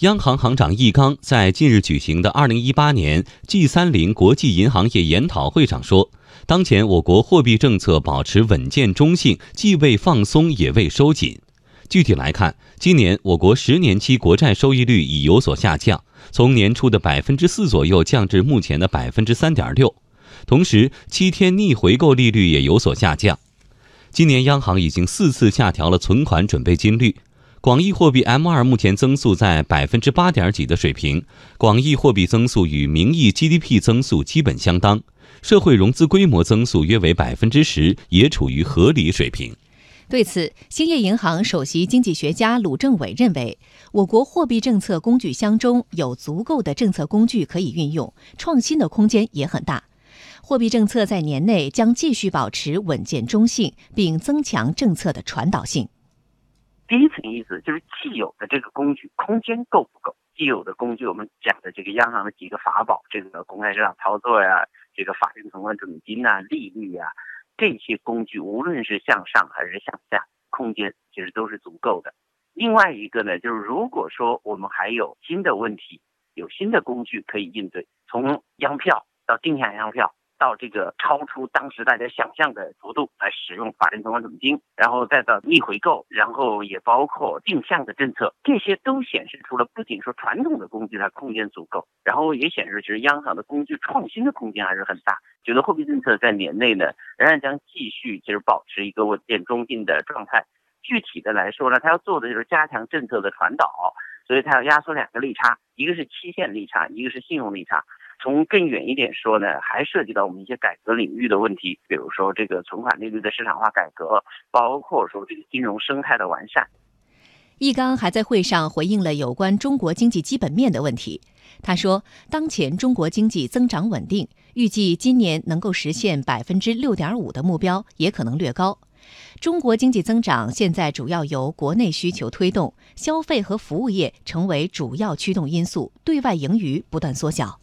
央行行长易纲在近日举行的二零一八年 G 三零国际银行业研讨会上说，当前我国货币政策保持稳健中性，既未放松也未收紧。具体来看，今年我国十年期国债收益率已有所下降，从年初的百分之四左右降至目前的百分之三点六，同时七天逆回购利率也有所下降。今年央行已经四次下调了存款准备金率。广义货币 M2 目前增速在百分之八点几的水平，广义货币增速与名义 GDP 增速基本相当，社会融资规模增速约为百分之十，也处于合理水平。对此，兴业银行首席经济学家鲁政委认为，我国货币政策工具箱中有足够的政策工具可以运用，创新的空间也很大。货币政策在年内将继续保持稳健中性，并增强政策的传导性。第一层意思就是既有的这个工具空间够不够？既有的工具，我们讲的这个央行的几个法宝，这个公开市场操作呀，这个法定存款准备金呐，利率呀，这些工具无论是向上还是向下，空间其实都是足够的。另外一个呢，就是如果说我们还有新的问题，有新的工具可以应对，从央票到定向央票。到这个超出当时大家想象的幅度来使用法定存款准备金，然后再到逆回购，然后也包括定向的政策，这些都显示出了不仅说传统的工具它空间足够，然后也显示其实央行的工具创新的空间还是很大。觉得货币政策在年内呢仍然将继续其实保持一个稳健中性的状态。具体的来说呢，它要做的就是加强政策的传导，所以它要压缩两个利差，一个是期限利差，一个是信用利差。从更远一点说呢，还涉及到我们一些改革领域的问题，比如说这个存款利率的市场化改革，包括说这个金融生态的完善。易纲还在会上回应了有关中国经济基本面的问题。他说，当前中国经济增长稳定，预计今年能够实现百分之六点五的目标，也可能略高。中国经济增长现在主要由国内需求推动，消费和服务业成为主要驱动因素，对外盈余不断缩小。